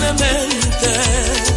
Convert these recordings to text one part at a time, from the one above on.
inevitablemente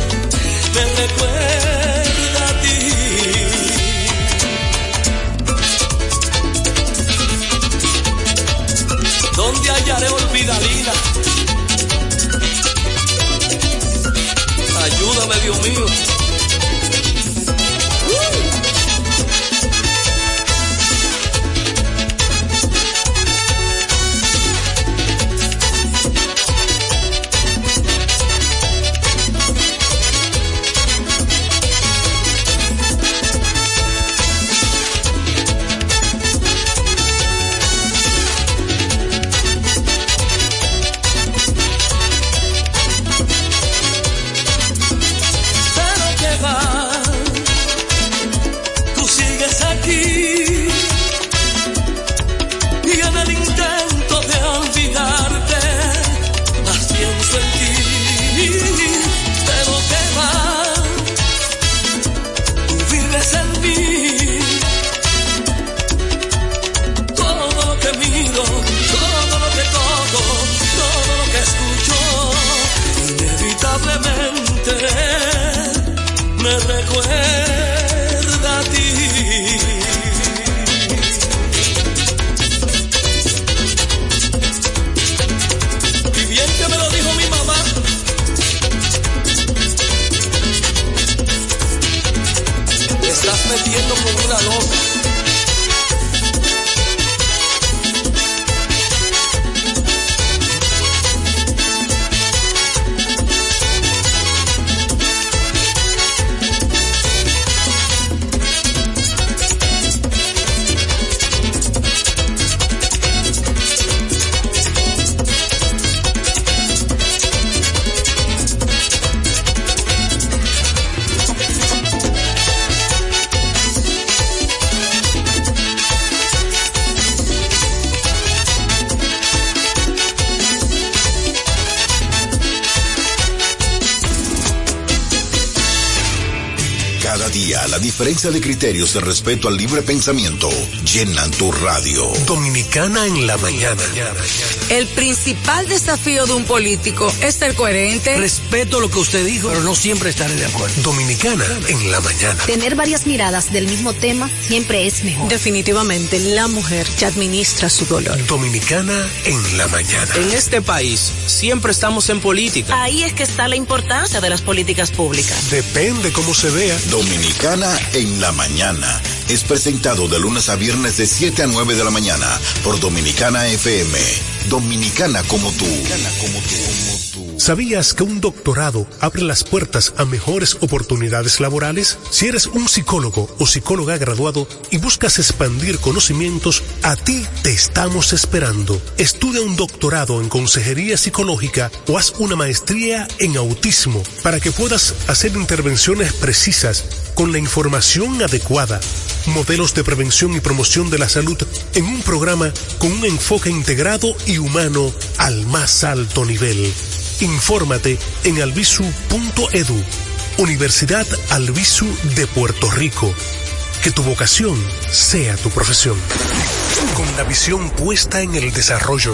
diferencia de criterios de respeto al libre pensamiento llenan tu radio. Dominicana en la mañana. El principal desafío de un político es ser coherente. Respeto lo que usted dijo, pero no siempre estaré de acuerdo. Dominicana en la mañana. Tener varias miradas del mismo tema siempre es mejor. Definitivamente, la mujer ya administra su dolor. Dominicana en la mañana. En este país siempre estamos en política. Ahí es que está la importancia de las políticas públicas. Depende cómo se vea. Dominicana en la mañana. Es presentado de lunes a viernes de 7 a 9 de la mañana por Dominicana FM. Dominicana como tú. como tú. ¿Sabías que un doctorado abre las puertas a mejores oportunidades laborales? Si eres un psicólogo o psicóloga graduado y buscas expandir conocimientos, a ti te estamos esperando. Estudia un doctorado en consejería psicológica o haz una maestría en autismo para que puedas hacer intervenciones precisas con la información adecuada, modelos de prevención y promoción de la salud en un programa con un enfoque integrado y humano al más alto nivel. Infórmate en albisu.edu, Universidad Albisu de Puerto Rico. Que tu vocación sea tu profesión. Con la visión puesta en el desarrollo,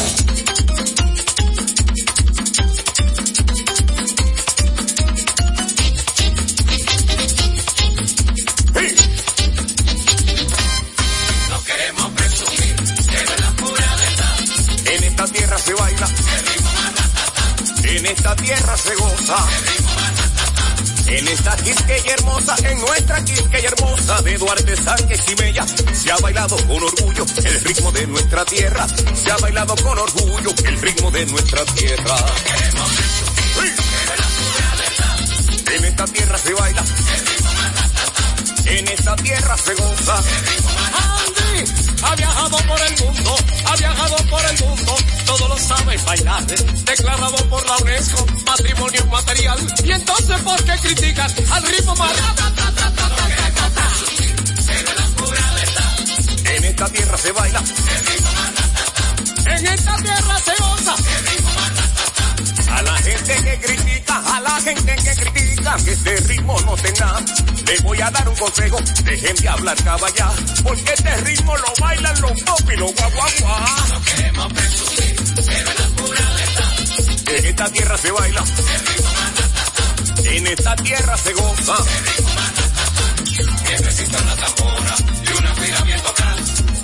En esta Quisqueya hermosa, en nuestra Quisqueya hermosa de Duarte, Sánchez y Mella, se ha bailado con orgullo el ritmo de nuestra tierra. Se ha bailado con orgullo el ritmo de nuestra tierra. En esta tierra se baila, en esta tierra se goza. Andy ha viajado por el mundo, ha viajado por el mundo, todo lo sabe bailar, declarado por la UNESCO, patrimonio material. Y entonces, ¿por qué critican al ritmo más? En esta tierra se baila. En esta tierra se goza. A la gente que critica, a la gente que critica cambies de ritmo, no te na. Le voy a dar un consejo, dejen de hablar caballá, porque este ritmo lo bailan los pop y los guaguaguá. No queremos presumir, pero la pura verdad. En esta tierra se baila. En esta tierra se goza. El ritmo tambora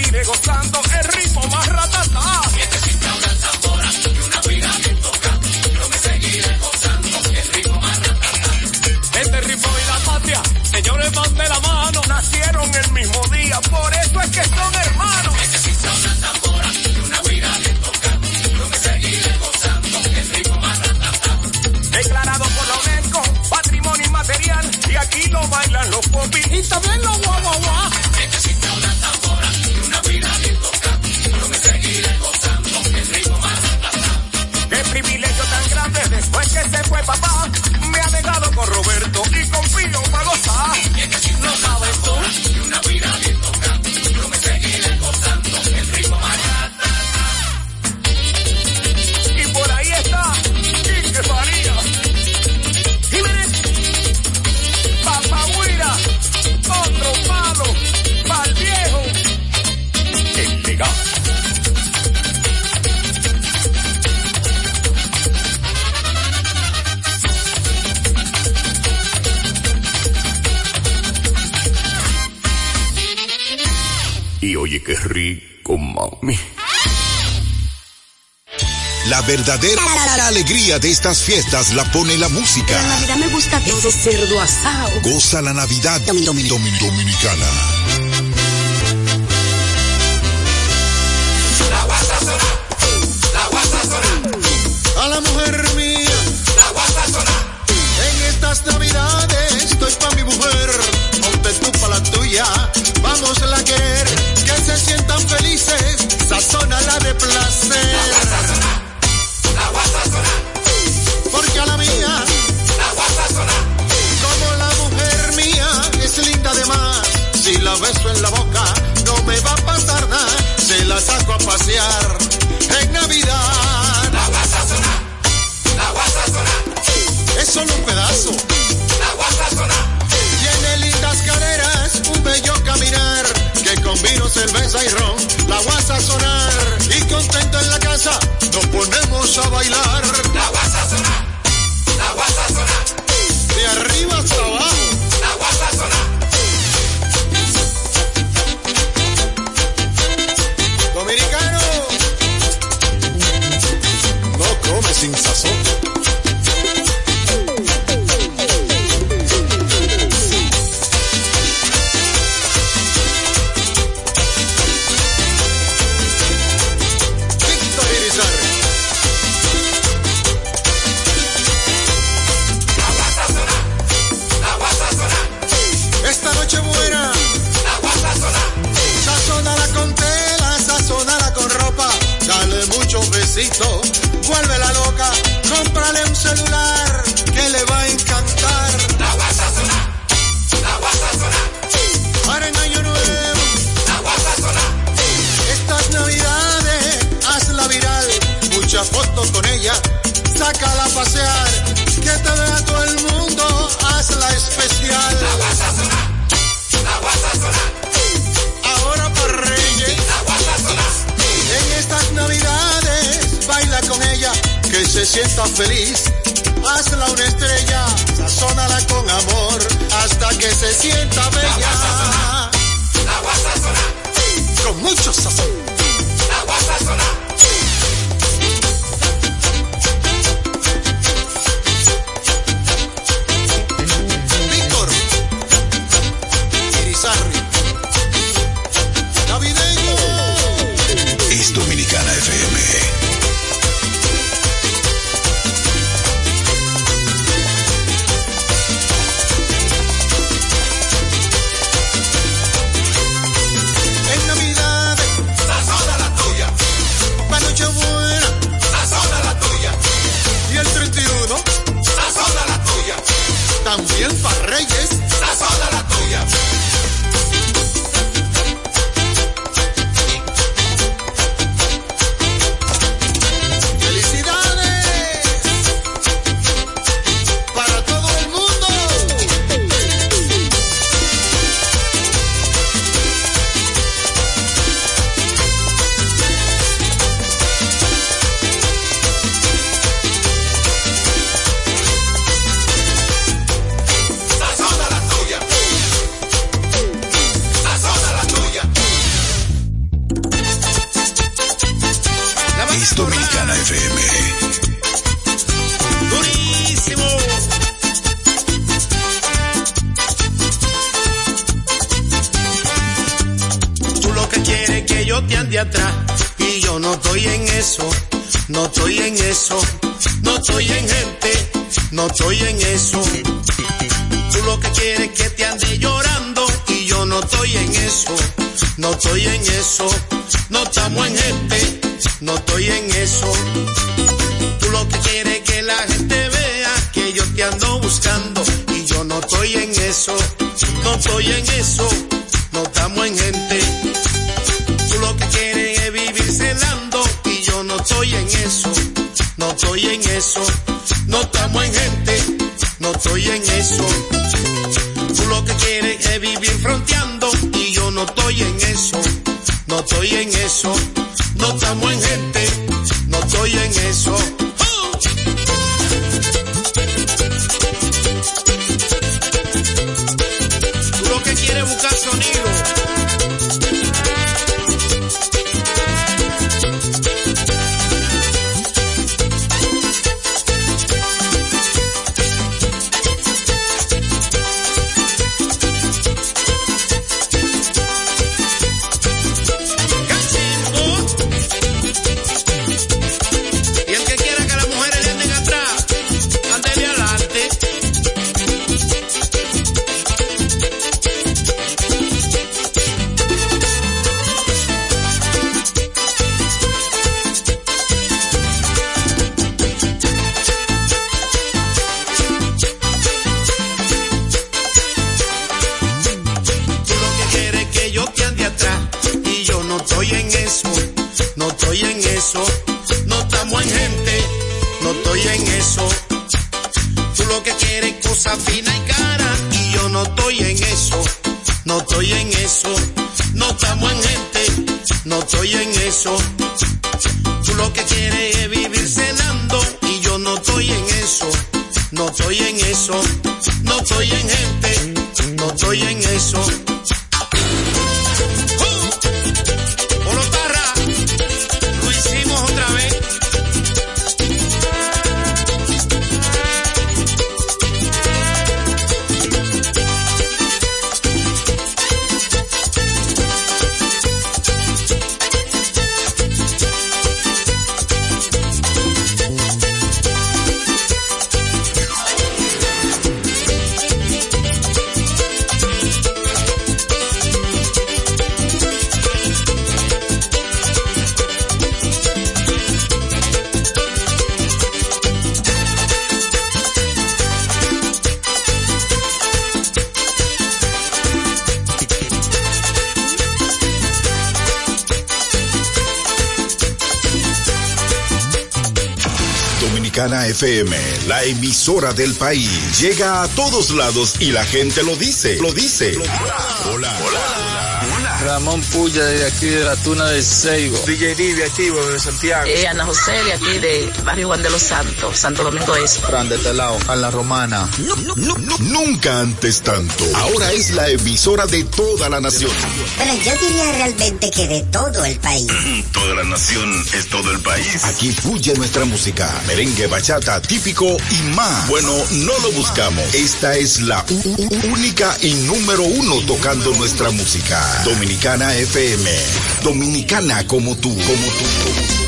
vive gozando. verdadera alegría de estas fiestas la pone la música. La Navidad me gusta ese cerdo asado. Goza la Navidad Domin Domin Domin Dominicana. no estoy en eso. Tú lo que quieres es vivir fronteando y yo no estoy en eso. No estoy en eso. No estamos en gente. No estoy en eso. FM, la emisora del país. Llega a todos lados y la gente lo dice, lo dice. Hola, hola, hola. Ramón Puya de aquí de la Tuna de Seibo. DJ Divi activo de Santiago. Eh, Ana José de aquí de Barrio Juan de los Santos, Santo Domingo Este. Fran de lado, a la Romana. No, no, no, nunca antes tanto. Ahora es la emisora de toda la nación. Pero yo diría realmente que de todo el país. toda la nación es todo el país. Aquí fluye nuestra música. Merengue, bachata, típico y más. Bueno, no lo buscamos. Esta es la única y número uno tocando nuestra música. Dominicana FM. Dominicana como tú, como tú. Como tú.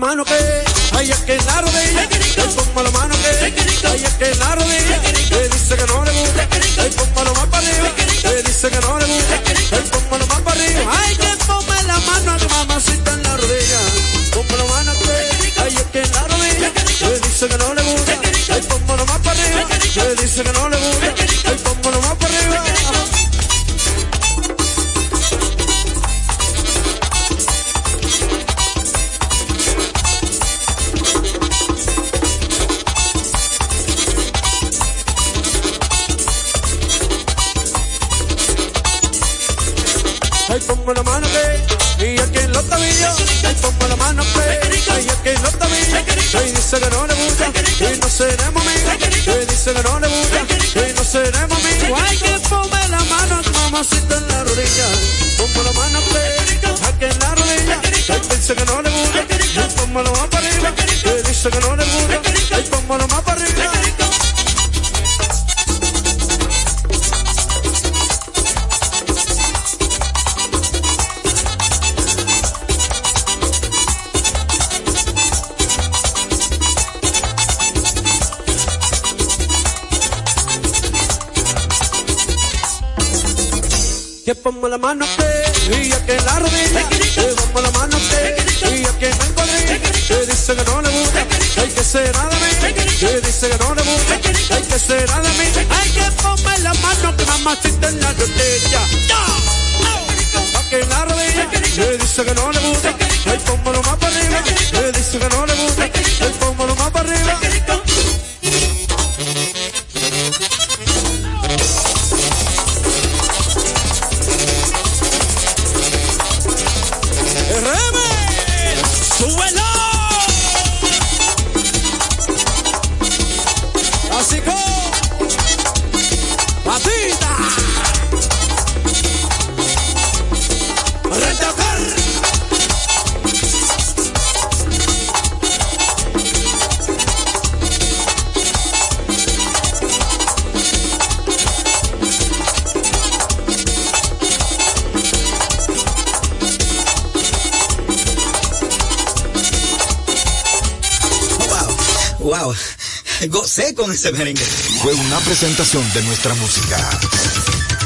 Mano que, ay, es que la gusta, y no seremos amigos. Ay, dice que no le gusta, y no seremos amigos. Ay, que ponme la mano, mamacita en la rodilla. Ponme la mano aquí en la rodilla. Ay, dice que no le gusta, ay, pónmelo más para arriba. Ay, dice que no le gusta, pongo la mano que y que la rodilla que pongo la mano que y que me encuadrilla que dice que no le gusta hay que será de mí que dice que no le gusta hay que será de mí hay que ponme la mano que mamacita en la rodilla Pa' que la rodilla que dice que no le gusta ay póngalo más para arriba que dice que no le gusta gocé con ese merengue. Fue una presentación de nuestra música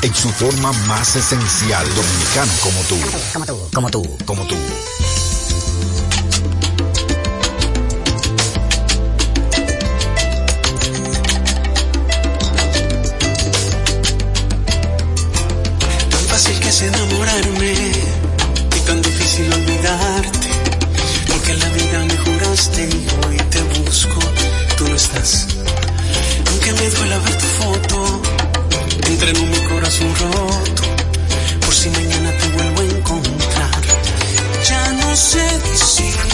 en su forma más esencial, dominicano como tú. Como tú, como tú. Como tú. Tan fácil que es enamorarme y tan difícil olvidarte. Porque en la vida me juraste Duela ver tu foto, entreno mi corazón roto. Por si mañana te vuelvo a encontrar. Ya no sé disimular,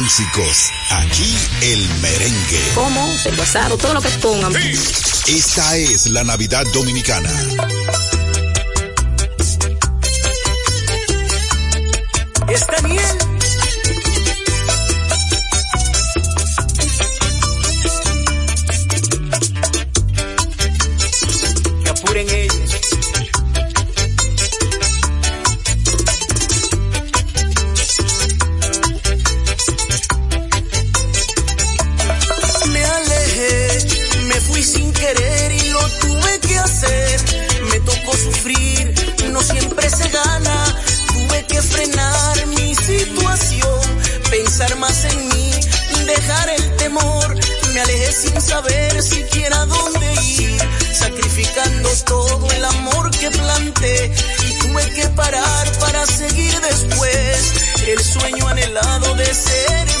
villancicos. Aquí el merengue. Como el basado, todo lo que pongan. Esta es la Navidad Dominicana. Este es Daniel. Apuren ellos. saber siquiera dónde ir, sacrificando todo el amor que planté. Y tuve que parar para seguir después el sueño anhelado de ser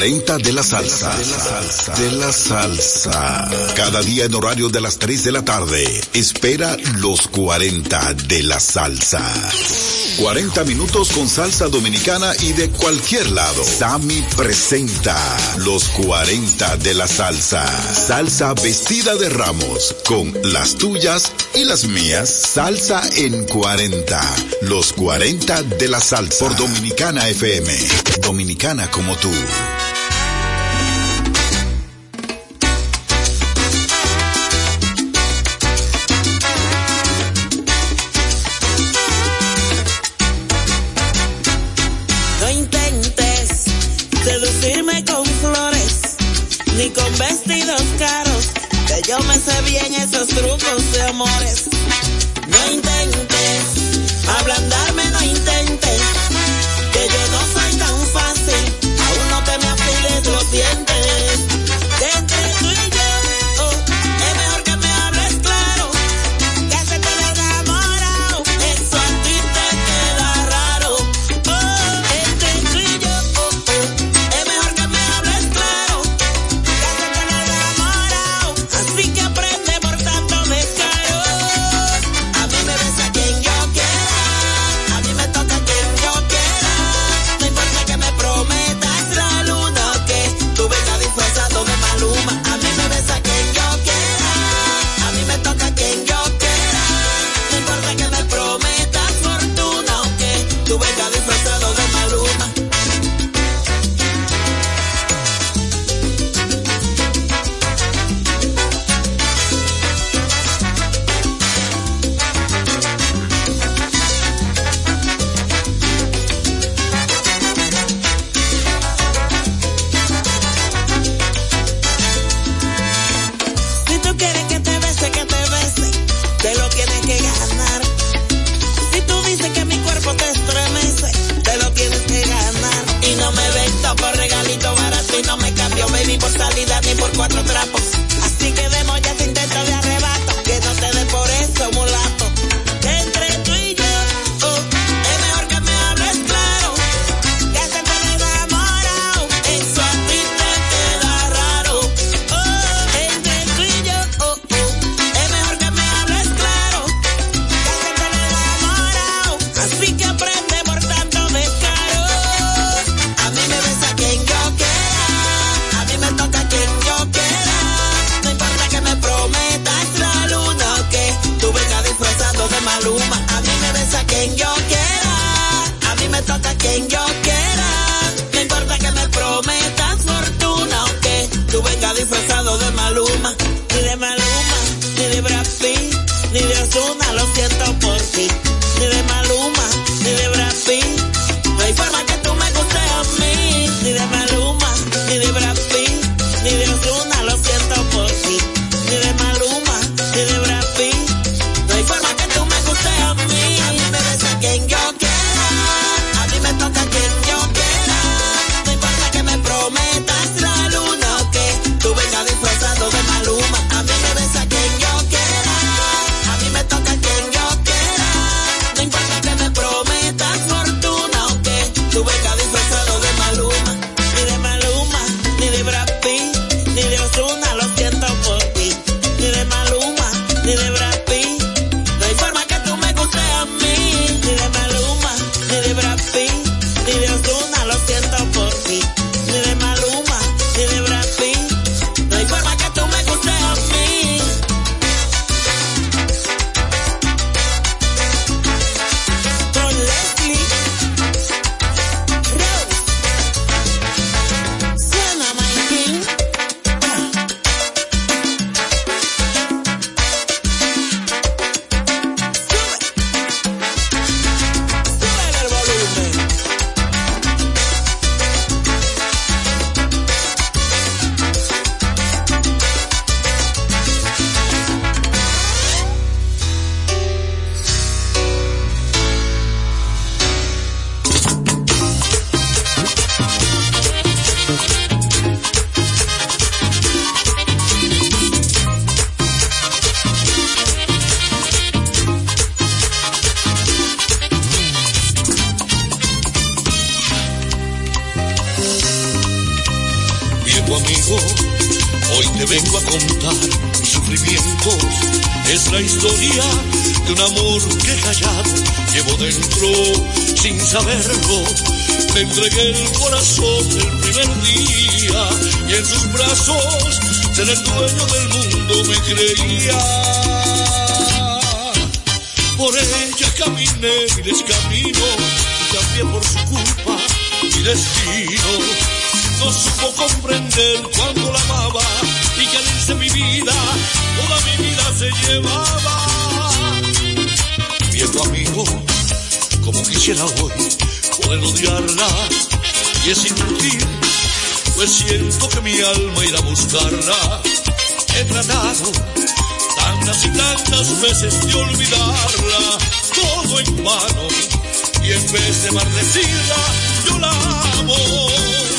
40 de la salsa. De la salsa. De la salsa. Cada día en horario de las 3 de la tarde. Espera los 40 de la salsa. 40 minutos con salsa dominicana y de cualquier lado. Sami presenta los 40 de la salsa. Salsa vestida de ramos con las tuyas y las mías. Salsa en 40. Los 40 de la salsa. Por Dominicana FM. Dominicana como tú. supo comprender cuando la amaba y que al irse mi vida, toda mi vida se llevaba. Viejo amigo, como quisiera hoy poder odiarla y es inútil, pues siento que mi alma irá a buscarla. He tratado tantas y tantas veces de olvidarla, todo en vano, y en vez de maldecirla, yo la amo.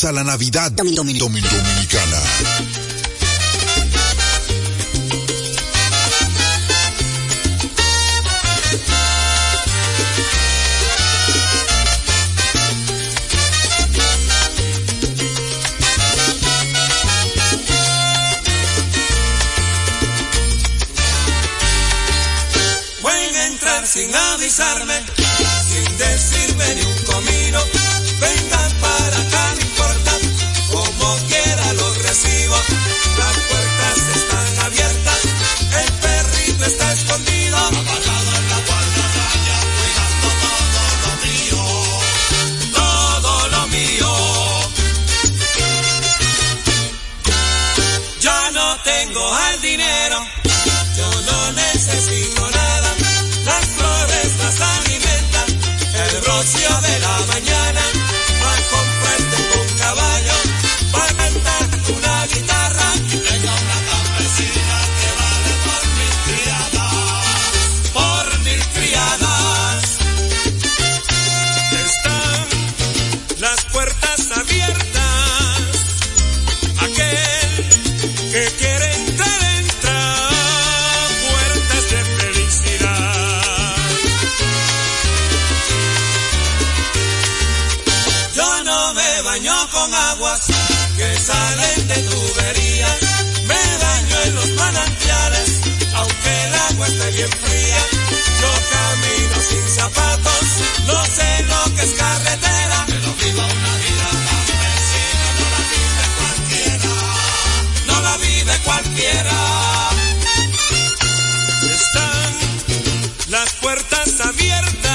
Regresa la Navidad Domin Domin Domin Dominicana. sin avisarme aguas que salen de tubería. Me daño en los manantiales, aunque el agua esté bien fría. Yo camino sin zapatos, no sé lo que es carretera. Pero vivo una vida tan no la vive cualquiera. No la vive cualquiera. Están las puertas abiertas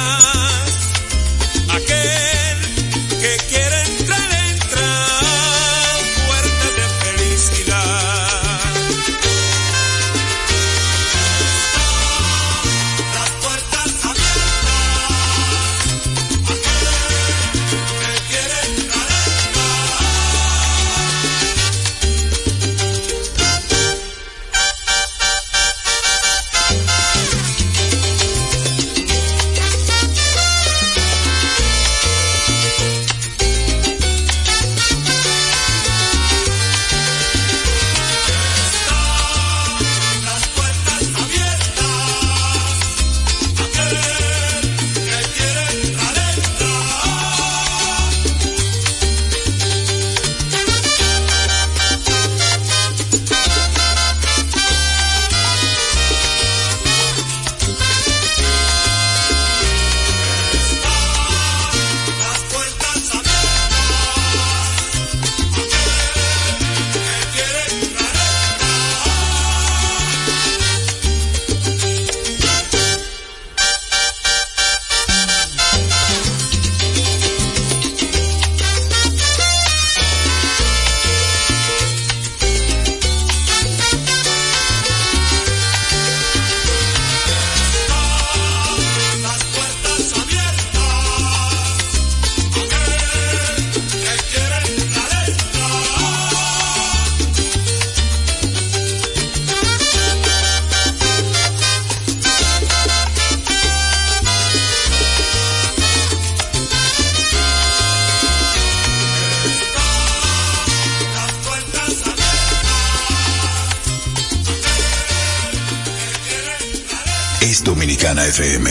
FM.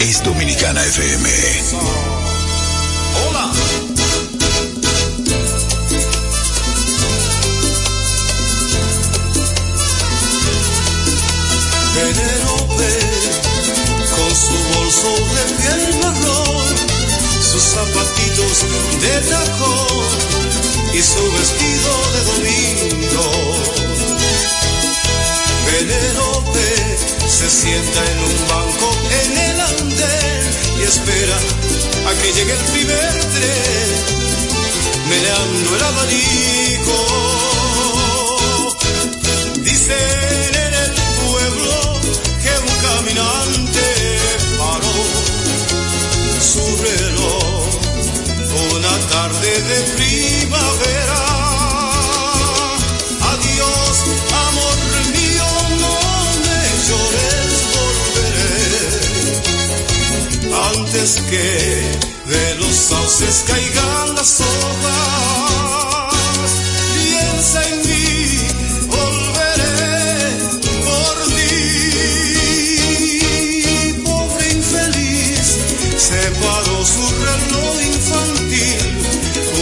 Es Dominicana FM. Hola. Penélope, con su bolso de piel marrón, sus zapatitos de tacón y su vestido de domingo. Penélope se sienta en un banco en el andén y espera a que llegue el primer tren, meneando el abanico. Dicen en el pueblo que un caminante paró su reloj una tarde de primavera. Antes que de los sauces caigan las hojas. Piensa en mí, volveré por ti. Pobre infeliz, separó su reloj infantil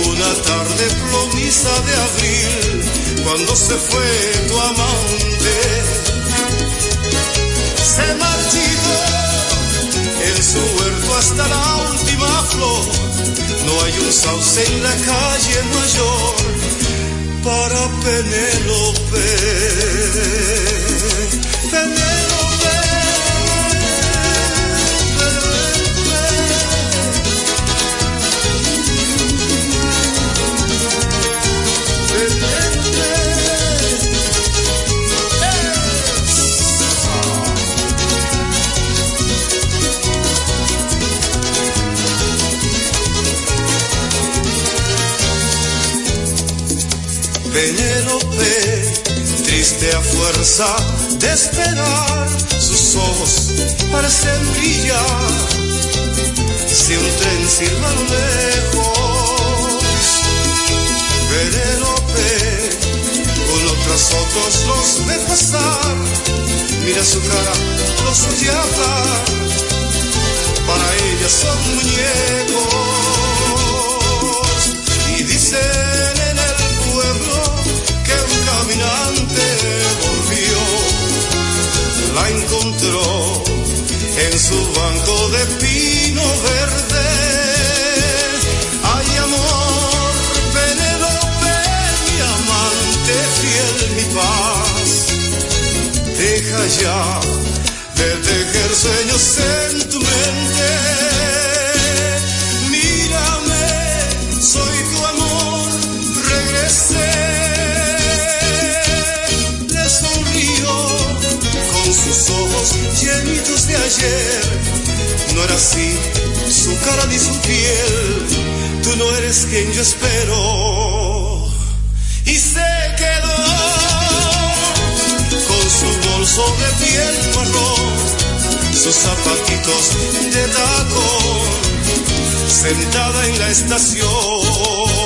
una tarde plomiza de abril, cuando se fue tu amante. Se marchitó su huerto hasta la última flor. No hay un sauce en la calle mayor para Penélope. De esperar, sus ojos parecen brillar. Si un tren silba a lo lejos, Penélope, uno tras otros los ve pasar, mira su cara, los oye hablar, para ella son muñecos, y dicen en el pueblo que un caminante la encontró en su banco de pino verde. Ay amor, Penélope, mi amante fiel, mi paz, deja ya de tejer sueños en tu mente. Llenitos de ayer. No era así su cara ni su piel. Tú no eres quien yo espero. Y se quedó con su bolso de piel marrón, sus zapatitos de tacón, sentada en la estación.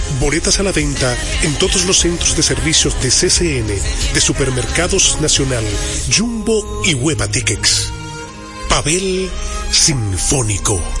Boletas a la venta en todos los centros de servicios de CCN, de Supermercados Nacional, Jumbo y Hueva Tickets. Pavel Sinfónico.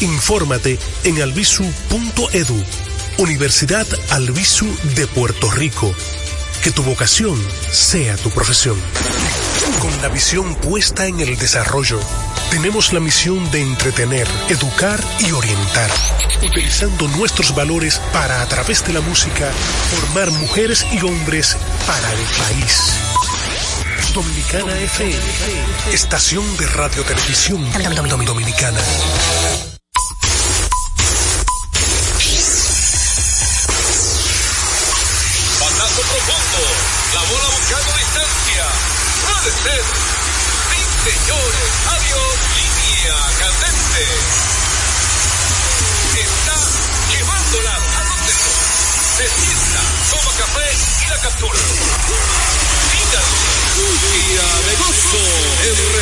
Infórmate en albisu.edu, Universidad Albisu de Puerto Rico. Que tu vocación sea tu profesión. Con la visión puesta en el desarrollo, tenemos la misión de entretener, educar y orientar, utilizando nuestros valores para, a través de la música, formar mujeres y hombres para el país. Dominicana FM, estación de radio televisión dominicana.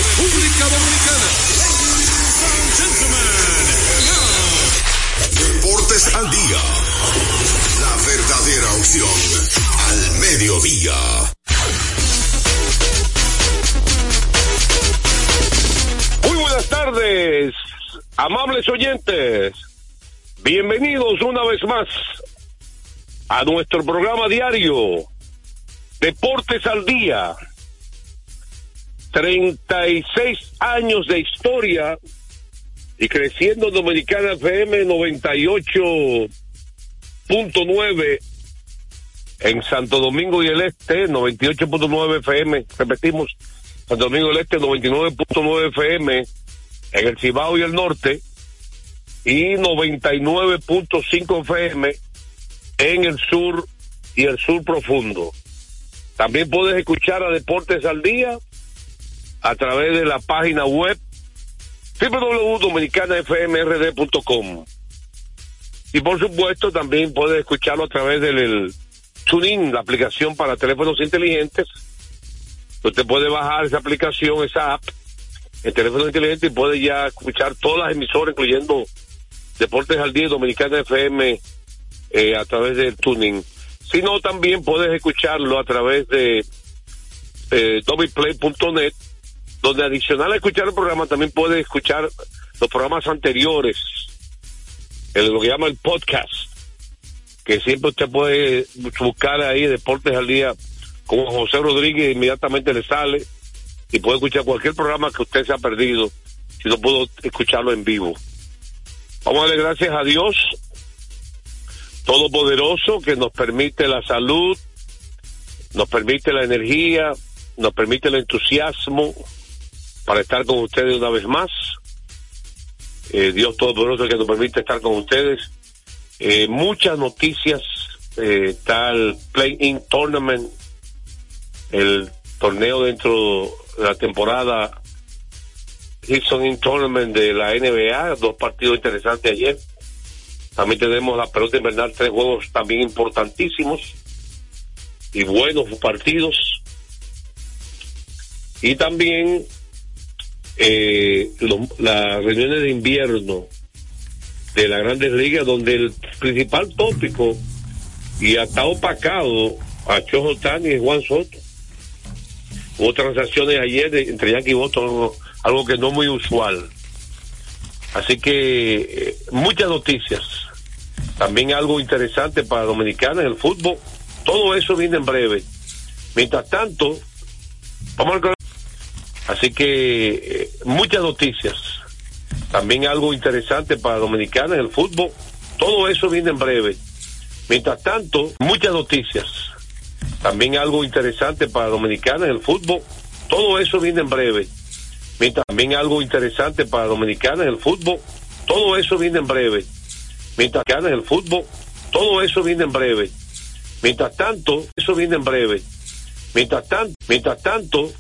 República Dominicana. Deportes al día. La verdadera opción al mediodía. Muy buenas tardes, amables oyentes. Bienvenidos una vez más a nuestro programa diario Deportes al Día. 36 años de historia y creciendo Dominicana FM 98.9 en Santo Domingo y el Este, 98.9 FM, repetimos, Santo Domingo y el Este, 99.9 FM en el Cibao y el Norte y 99.5 FM en el sur y el sur profundo. También puedes escuchar a Deportes al Día a través de la página web www.dominicanafmrd.com y por supuesto también puedes escucharlo a través del TuneIn, la aplicación para teléfonos inteligentes. Usted puede bajar esa aplicación, esa app, en teléfono inteligente y puede ya escuchar todas las emisoras, incluyendo Deportes al Día Dominicana FM eh, a través del TuneIn. Si no, también puedes escucharlo a través de eh, donde adicional a escuchar el programa también puede escuchar los programas anteriores, el, lo que llama el podcast, que siempre usted puede buscar ahí Deportes al Día con José Rodríguez, inmediatamente le sale y puede escuchar cualquier programa que usted se ha perdido si no pudo escucharlo en vivo. Vamos a darle gracias a Dios Todopoderoso que nos permite la salud, nos permite la energía, nos permite el entusiasmo, para estar con ustedes una vez más. Eh, Dios Todopoderoso que nos permite estar con ustedes. Eh, muchas noticias. Eh, el Play-In Tournament, el torneo dentro de la temporada Houston In Tournament de la NBA, dos partidos interesantes ayer. También tenemos la pelota invernal, tres juegos también importantísimos y buenos partidos. Y también eh, lo, las reuniones de invierno de las grandes ligas, donde el principal tópico y hasta opacado a Chojo Tani y Juan Soto. Hubo transacciones ayer entre Yankee y Boston, algo, algo, que no muy usual. Así que eh, muchas noticias. También algo interesante para Dominicana en el fútbol. Todo eso viene en breve. Mientras tanto, vamos a Así que eh, muchas noticias. También algo interesante para Dominicana en el fútbol. Todo eso viene en breve. Mientras tanto, muchas noticias. También algo interesante para Dominicana en el fútbol. Todo eso viene en breve. Mientras también algo interesante para Dominicana en el fútbol. Todo eso viene en breve. Mientras en el fútbol. Todo eso viene en breve. Mientras tanto, eso viene en breve. Mientras tanto, mientras tanto,